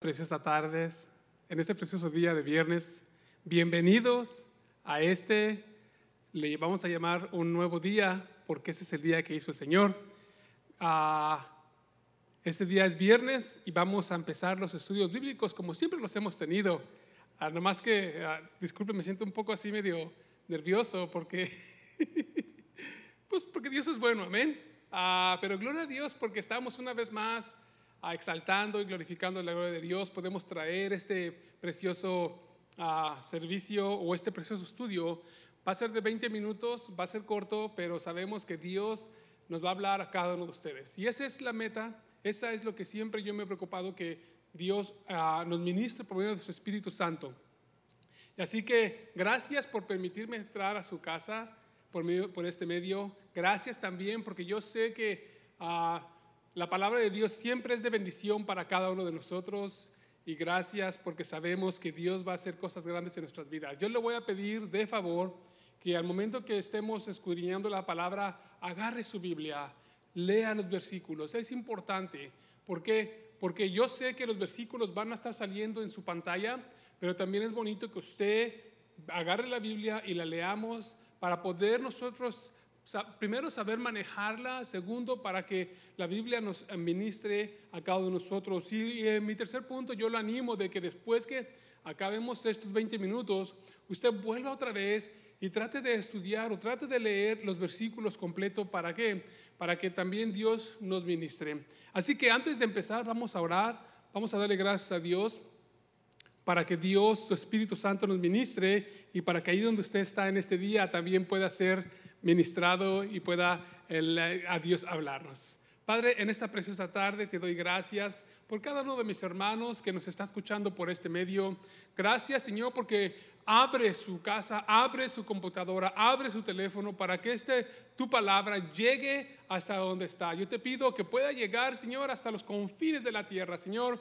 preciosas tardes, en este precioso día de viernes. Bienvenidos a este, le vamos a llamar un nuevo día, porque ese es el día que hizo el Señor. Ah, este día es viernes y vamos a empezar los estudios bíblicos como siempre los hemos tenido. Ah, más que, ah, disculpe, me siento un poco así medio nervioso porque, pues porque Dios es bueno, amén. Ah, pero gloria a Dios porque estamos una vez más exaltando y glorificando la gloria de Dios, podemos traer este precioso ah, servicio o este precioso estudio. Va a ser de 20 minutos, va a ser corto, pero sabemos que Dios nos va a hablar a cada uno de ustedes. Y esa es la meta, esa es lo que siempre yo me he preocupado, que Dios ah, nos ministre por medio de su Espíritu Santo. Y así que gracias por permitirme entrar a su casa por, medio, por este medio. Gracias también porque yo sé que... Uh, la palabra de Dios siempre es de bendición para cada uno de nosotros y gracias porque sabemos que Dios va a hacer cosas grandes en nuestras vidas. Yo le voy a pedir de favor que al momento que estemos escudriñando la palabra, agarre su Biblia, lea los versículos. Es importante. ¿Por qué? Porque yo sé que los versículos van a estar saliendo en su pantalla, pero también es bonito que usted agarre la Biblia y la leamos para poder nosotros primero, saber manejarla. Segundo, para que la Biblia nos administre a cada uno de nosotros. Y, en mi tercer punto, yo lo animo de que después que acabemos estos 20 minutos, usted vuelva otra vez y trate de estudiar o trate de leer los versículos completos. ¿Para qué? Para que también Dios nos ministre. Así que antes de empezar, vamos a orar. Vamos a darle gracias a Dios para que Dios, su Espíritu Santo nos ministre y para que ahí donde usted está en este día también pueda ser ministrado y pueda a Dios hablarnos. Padre, en esta preciosa tarde te doy gracias por cada uno de mis hermanos que nos está escuchando por este medio. Gracias, Señor, porque abre su casa, abre su computadora, abre su teléfono para que este, tu palabra llegue hasta donde está. Yo te pido que pueda llegar, Señor, hasta los confines de la tierra. Señor,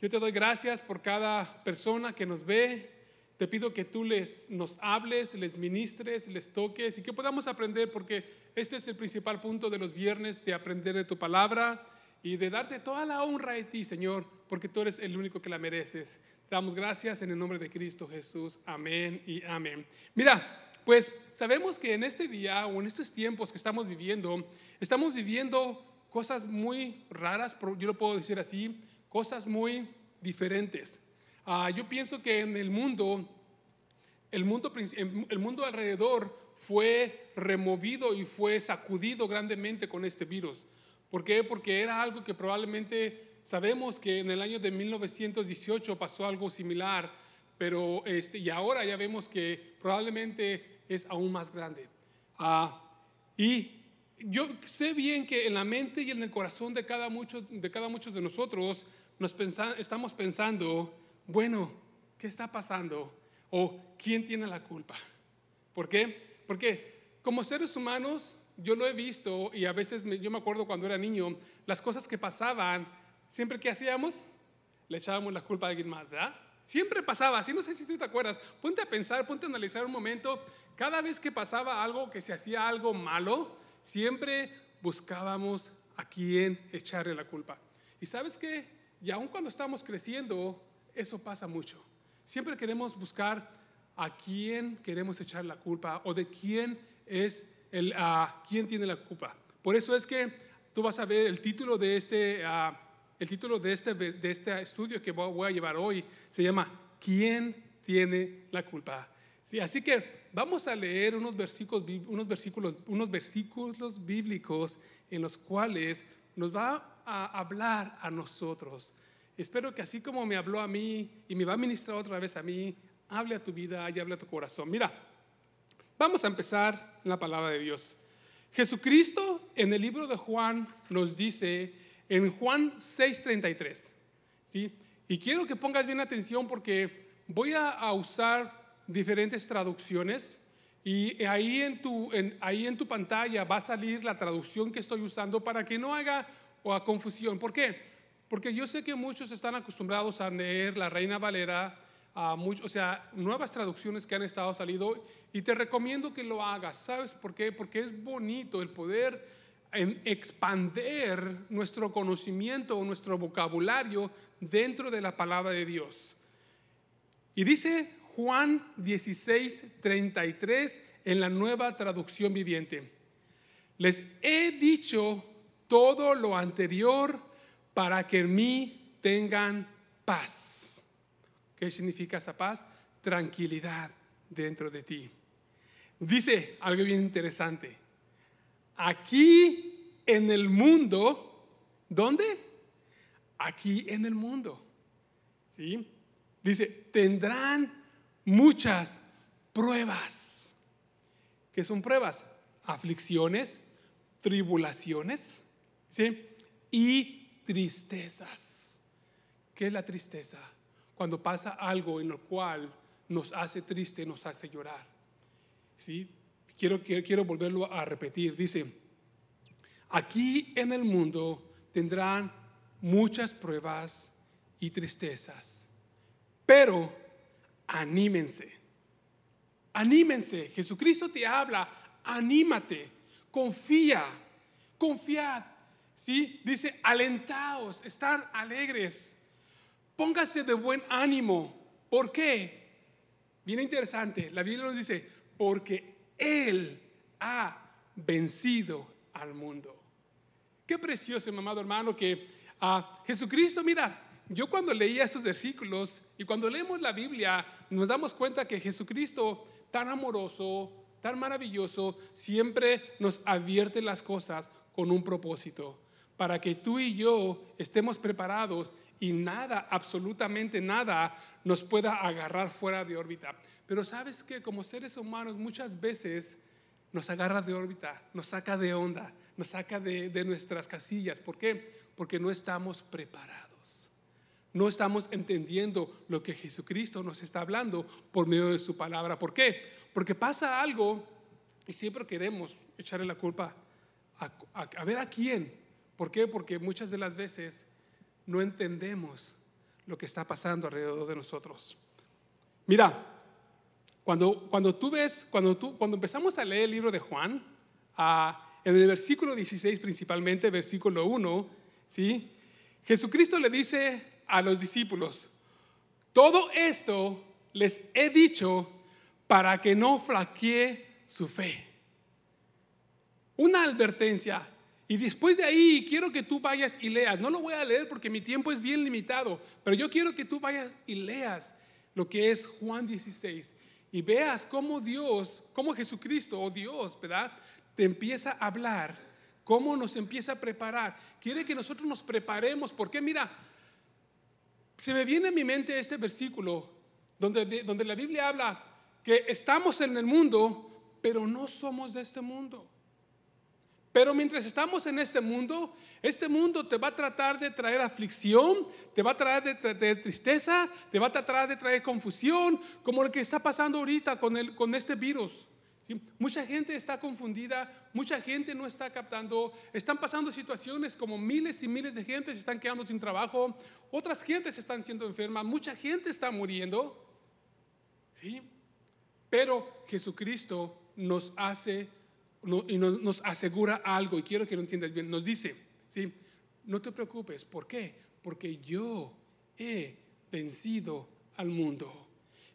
yo te doy gracias por cada persona que nos ve, te pido que tú les, nos hables, les ministres, les toques y que podamos aprender, porque este es el principal punto de los viernes, de aprender de tu palabra y de darte toda la honra a ti, Señor, porque tú eres el único que la mereces. Te damos gracias en el nombre de Cristo Jesús. Amén y amén. Mira, pues sabemos que en este día o en estos tiempos que estamos viviendo, estamos viviendo cosas muy raras, yo lo puedo decir así, cosas muy diferentes. Ah, yo pienso que en el mundo, el mundo, el mundo alrededor fue removido y fue sacudido grandemente con este virus. ¿Por qué? Porque era algo que probablemente sabemos que en el año de 1918 pasó algo similar, pero este, y ahora ya vemos que probablemente es aún más grande. Ah, y yo sé bien que en la mente y en el corazón de cada mucho, de cada muchos de nosotros nos estamos pensando bueno, ¿qué está pasando? ¿O quién tiene la culpa? ¿Por qué? Porque como seres humanos, yo lo he visto y a veces yo me acuerdo cuando era niño, las cosas que pasaban, siempre que hacíamos, le echábamos la culpa a alguien más, ¿verdad? Siempre pasaba, así no sé si tú te acuerdas, ponte a pensar, ponte a analizar un momento, cada vez que pasaba algo, que se hacía algo malo, siempre buscábamos a quién echarle la culpa. Y sabes qué, y aun cuando estamos creciendo, eso pasa mucho. Siempre queremos buscar a quién queremos echar la culpa o de quién es el, a quién tiene la culpa. Por eso es que tú vas a ver el título de este, el título de este, de este estudio que voy a llevar hoy, se llama ¿Quién tiene la culpa? Sí, así que vamos a leer unos versículos, unos versículos, unos versículos bíblicos en los cuales nos va a hablar a nosotros Espero que así como me habló a mí y me va a ministrar otra vez a mí, hable a tu vida y hable a tu corazón. Mira, vamos a empezar en la palabra de Dios. Jesucristo en el libro de Juan nos dice en Juan 6:33, ¿sí? Y quiero que pongas bien atención porque voy a, usar diferentes traducciones y ahí en, tu, ahí en tu pantalla va a salir la traducción que estoy usando para que no haga o confusión. ¿Por qué? Porque yo sé que muchos están acostumbrados a leer la Reina Valera, a o sea, nuevas traducciones que han estado saliendo y te recomiendo que lo hagas. ¿Sabes por qué? Porque es bonito el poder en expander nuestro conocimiento o nuestro vocabulario dentro de la palabra de Dios. Y dice Juan 16, 33 en la nueva traducción viviente. Les he dicho todo lo anterior para que en mí tengan paz. ¿Qué significa esa paz? Tranquilidad dentro de ti. Dice algo bien interesante. Aquí en el mundo, ¿dónde? Aquí en el mundo. ¿Sí? Dice, tendrán muchas pruebas. ¿Qué son pruebas? Aflicciones, tribulaciones, ¿sí? Y tristezas. ¿Qué es la tristeza? Cuando pasa algo en lo cual nos hace triste, nos hace llorar. ¿Sí? Quiero, quiero, quiero volverlo a repetir. Dice, aquí en el mundo tendrán muchas pruebas y tristezas, pero anímense, anímense. Jesucristo te habla, anímate, confía, confiad. ¿Sí? Dice, alentaos, estar alegres, póngase de buen ánimo. ¿Por qué? Bien interesante, la Biblia nos dice, porque Él ha vencido al mundo. Qué precioso, amado hermano, que a ah, Jesucristo, mira, yo cuando leía estos versículos y cuando leemos la Biblia, nos damos cuenta que Jesucristo, tan amoroso, tan maravilloso, siempre nos advierte las cosas con un propósito, para que tú y yo estemos preparados y nada, absolutamente nada, nos pueda agarrar fuera de órbita. Pero sabes que como seres humanos muchas veces nos agarra de órbita, nos saca de onda, nos saca de, de nuestras casillas. ¿Por qué? Porque no estamos preparados. No estamos entendiendo lo que Jesucristo nos está hablando por medio de su palabra. ¿Por qué? Porque pasa algo y siempre queremos echarle la culpa a, a ver a quién. ¿Por qué? Porque muchas de las veces no entendemos lo que está pasando alrededor de nosotros. Mira, cuando, cuando tú ves, cuando, tú, cuando empezamos a leer el libro de Juan, en el versículo 16 principalmente, versículo 1, ¿sí? Jesucristo le dice a los discípulos, todo esto les he dicho para que no flaquee su fe. Una advertencia, y después de ahí quiero que tú vayas y leas. No lo voy a leer porque mi tiempo es bien limitado, pero yo quiero que tú vayas y leas lo que es Juan 16 y veas cómo Dios, cómo Jesucristo o Dios, ¿verdad? Te empieza a hablar, cómo nos empieza a preparar. Quiere que nosotros nos preparemos, porque mira, se me viene a mi mente este versículo donde, donde la Biblia habla que estamos en el mundo, pero no somos de este mundo. Pero mientras estamos en este mundo, este mundo te va a tratar de traer aflicción, te va a traer de, tristeza, te va a tratar de traer confusión, como lo que está pasando ahorita con, el, con este virus. Mucha gente está confundida, mucha gente no está captando, están pasando situaciones como miles y miles de gente se están quedando sin trabajo, otras gentes están siendo enfermas, mucha gente está muriendo. ¿sí? Pero Jesucristo nos hace y nos asegura algo, y quiero que lo entiendas bien, nos dice, ¿sí? no te preocupes, ¿por qué? Porque yo he vencido al mundo.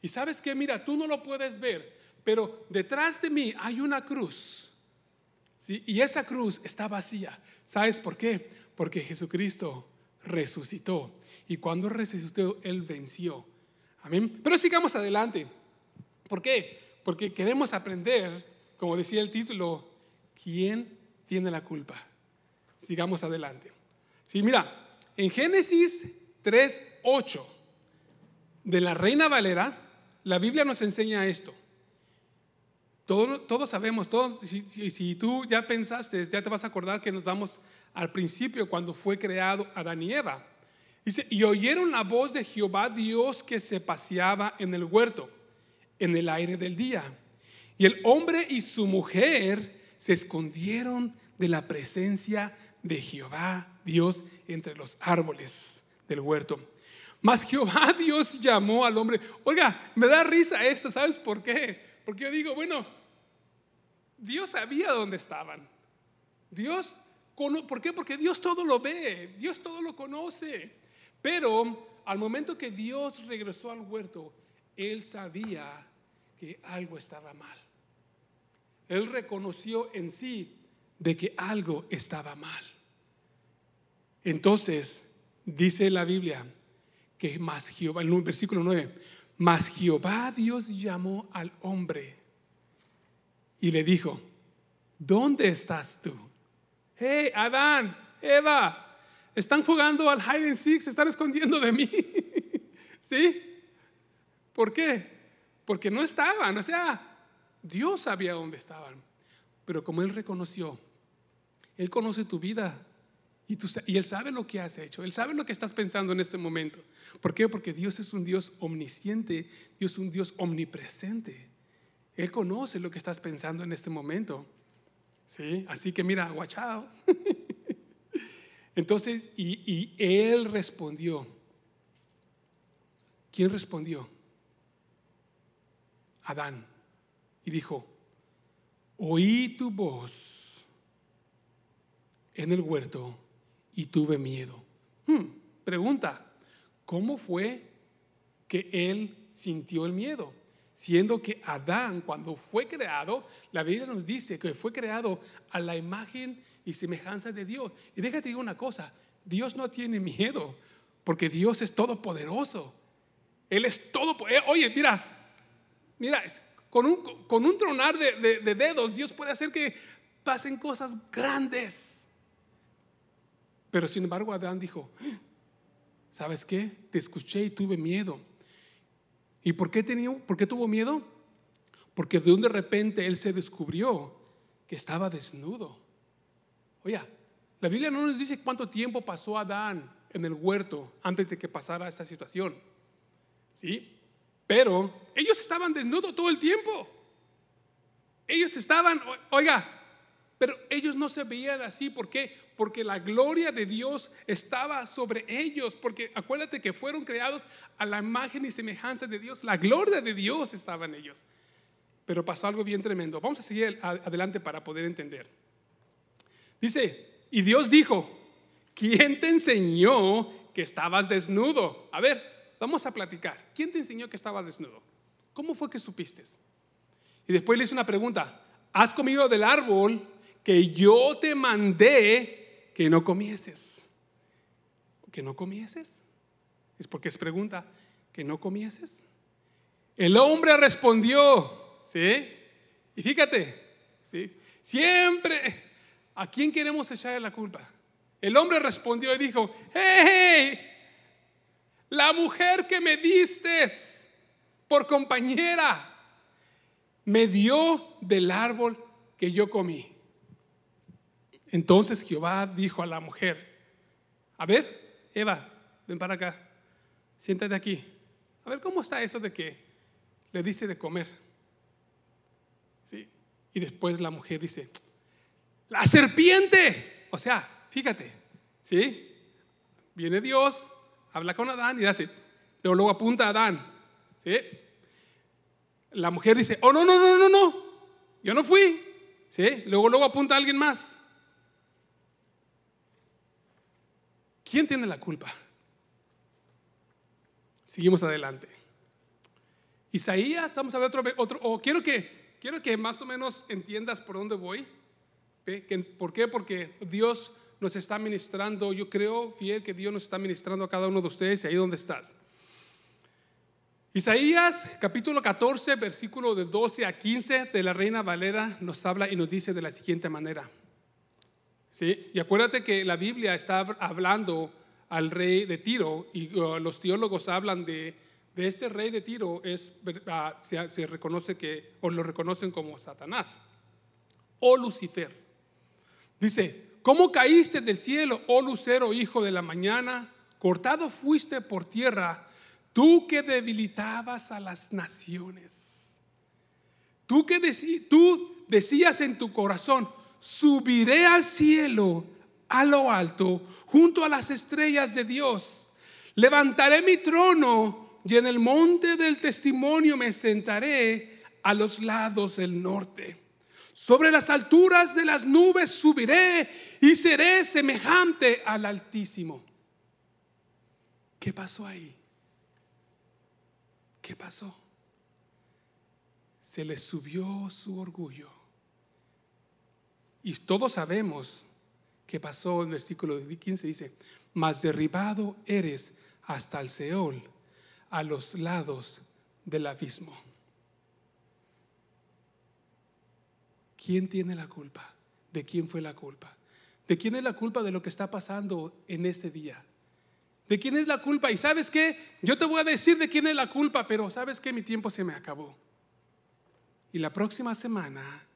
Y sabes que, mira, tú no lo puedes ver, pero detrás de mí hay una cruz. ¿sí? Y esa cruz está vacía. ¿Sabes por qué? Porque Jesucristo resucitó. Y cuando resucitó, Él venció. Amén. Pero sigamos adelante. ¿Por qué? Porque queremos aprender como decía el título, ¿quién tiene la culpa? Sigamos adelante. Sí, mira, en Génesis 3:8 de la Reina Valera, la Biblia nos enseña esto. Todos, sabemos, todos, si, si, tú ya pensaste, ya te vas a acordar que nos vamos al principio cuando fue creado Adán y Eva. Dice, y oyeron la voz de Jehová Dios que se paseaba en el huerto, en el aire del día. Y el hombre y su mujer se escondieron de la presencia de Jehová, Dios, entre los árboles del huerto. Mas Jehová Dios llamó al hombre. Oiga, me da risa esto, ¿sabes por qué? Porque yo digo, bueno, Dios sabía dónde estaban. Dios ¿Por qué? Porque Dios todo lo ve, Dios todo lo conoce. Pero al momento que Dios regresó al huerto, Él sabía que algo estaba mal. Él reconoció en sí de que algo estaba mal. Entonces, dice la Biblia que más Jehová, el versículo 9, más Jehová Dios llamó al hombre y le dijo, ¿dónde estás tú? Hey, Adán, Eva, están jugando al hide and seek, se están escondiendo de mí. ¿Sí? ¿Por qué? Porque no estaban, o sea, Dios sabía dónde estaban. Pero como Él reconoció, Él conoce tu vida y, Él sabe lo que has hecho, Él sabe lo que estás pensando en este momento. ¿Por qué? Porque Dios es un Dios omnisciente, Dios es un Dios omnipresente. Él conoce lo que estás pensando en este momento. ¿Sí? Así que mira, guachado. Entonces, y, y Él respondió. ¿Quién respondió? Adán. Y dijo, oí tu voz en el huerto y tuve miedo. Hmm, pregunta, ¿cómo fue que él sintió el miedo? Siendo que Adán, cuando fue creado, la Biblia nos dice que fue creado a la imagen y semejanza de Dios. Y déjate decir una cosa, Dios no tiene miedo, porque Dios es todopoderoso. Él es todo. Eh, oye, mira, mira, con un, con un tronar de, de dedos, Dios puede hacer que pasen cosas grandes. Pero sin embargo Adán dijo, ¿sabes qué? Te escuché y tuve miedo. ¿Y por qué, por qué tuvo miedo? Porque de un de repente él se descubrió que estaba desnudo. Oye, la Biblia no nos dice cuánto tiempo pasó Adán en el huerto antes de que pasara esta situación. ¿Sí? Pero ellos estaban desnudos todo el tiempo. Ellos estaban, oiga, pero ellos no se veían así. ¿Por qué? Porque la gloria de Dios estaba sobre ellos. Porque acuérdate que fueron creados a la imagen y semejanza de Dios. La gloria de Dios estaba en ellos. Pero pasó algo bien tremendo. Vamos a seguir adelante para poder entender. Dice, y Dios dijo, ¿quién te enseñó que estabas desnudo? A ver, vamos a platicar. ¿Quién te enseñó que estabas desnudo? ¿Cómo fue que supiste? Y después le hice una pregunta. ¿Has comido del árbol que yo te mandé que no comieses. ¿Que no comieses? Es porque es pregunta, ¿que no comieses? El hombre respondió, ¿sí? Y fíjate, ¿sí? Siempre, ¿a quién queremos echarle la culpa? El hombre respondió y dijo, hey, la mujer que me diste por compañera me dio del árbol que yo comí. Entonces Jehová dijo a la mujer, a ver, Eva, ven para acá, siéntate aquí. A ver, ¿cómo está eso de que le dice de comer? ¿Sí? Y después la mujer dice, la serpiente. O sea, fíjate, ¿sí? Viene Dios, habla con Adán y dice, luego, luego apunta a Adán, ¿sí? La mujer dice, oh, no, no, no, no, no, yo no fui, ¿sí? Luego, luego apunta a alguien más. ¿Quién tiene la culpa? Seguimos adelante. Isaías, vamos a ver otro, otro o quiero que, quiero que más o menos entiendas por dónde voy. ¿Por qué? Porque Dios nos está ministrando, yo creo fiel que Dios nos está ministrando a cada uno de ustedes y ahí donde estás. Isaías capítulo 14, versículo de 12 a 15 de la Reina Valera nos habla y nos dice de la siguiente manera. ¿Sí? Y acuérdate que la Biblia está hablando al rey de Tiro y uh, los teólogos hablan de, de este rey de Tiro, es, uh, se, reconoce que, o lo reconocen como Satanás o Lucifer. Dice, ¿cómo caíste del cielo, oh lucero, hijo de la mañana? Cortado fuiste por tierra, tú que debilitabas a las naciones. Tú que tú decías en tu corazón, subiré al cielo, a lo alto, junto a las estrellas de Dios. Levantaré mi trono y en el monte del testimonio me sentaré a los lados del norte. Sobre las alturas de las nubes subiré y seré semejante al Altísimo. ¿Qué pasó ahí? ¿Qué pasó? Se le subió su orgullo. Y todos sabemos qué pasó en el versículo 15. Dice, mas derribado eres hasta el Seol, a los lados del abismo. ¿Quién tiene la culpa? ¿De quién fue la culpa? ¿De quién es la culpa de lo que está pasando en este día? ¿De quién es la culpa? Y sabes qué? Yo te voy a decir de quién es la culpa, pero sabes que mi tiempo se me acabó. Y la próxima semana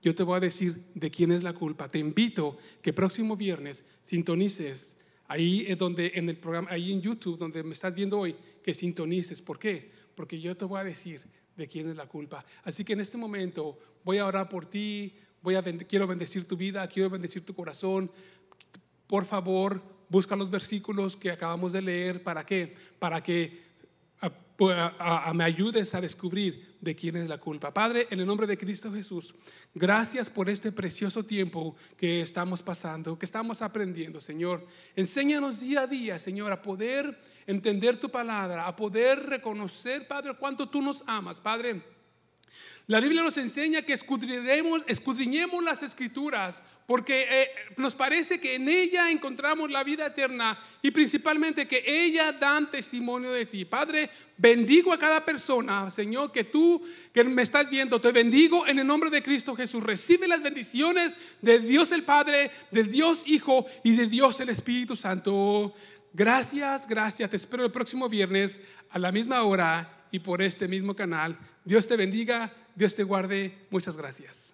yo te voy a decir de quién es la culpa. Te invito que próximo viernes sintonices ahí es donde en el programa, ahí en YouTube donde me estás viendo hoy, que sintonices. ¿Por qué? Porque yo te voy a decir de quién es la culpa. Así que en este momento voy a orar por ti, voy a quiero bendecir tu vida, quiero bendecir tu corazón. Por favor, busca los versículos que acabamos de leer. ¿Para qué? Para que me ayudes a descubrir de quién es la culpa. Padre, en el nombre de Cristo Jesús, gracias por este precioso tiempo que estamos pasando, que estamos aprendiendo, Señor. Enséñanos día a día, Señor, a poder entender tu palabra, a poder reconocer, Padre, cuánto tú nos amas, Padre. La Biblia nos enseña que escudriñemos, las escrituras porque eh, nos parece que en ella encontramos la vida eterna y principalmente que ella dan testimonio de ti. Padre, bendigo a cada persona, Señor, que tú que me estás viendo, te bendigo en el nombre de Cristo Jesús. Recibe las bendiciones de Dios el Padre, del Dios Hijo y de Dios el Espíritu Santo. Gracias, gracias. Te espero el próximo viernes a la misma hora y por este mismo canal. Dios te bendiga, Dios te guarde. Muchas gracias.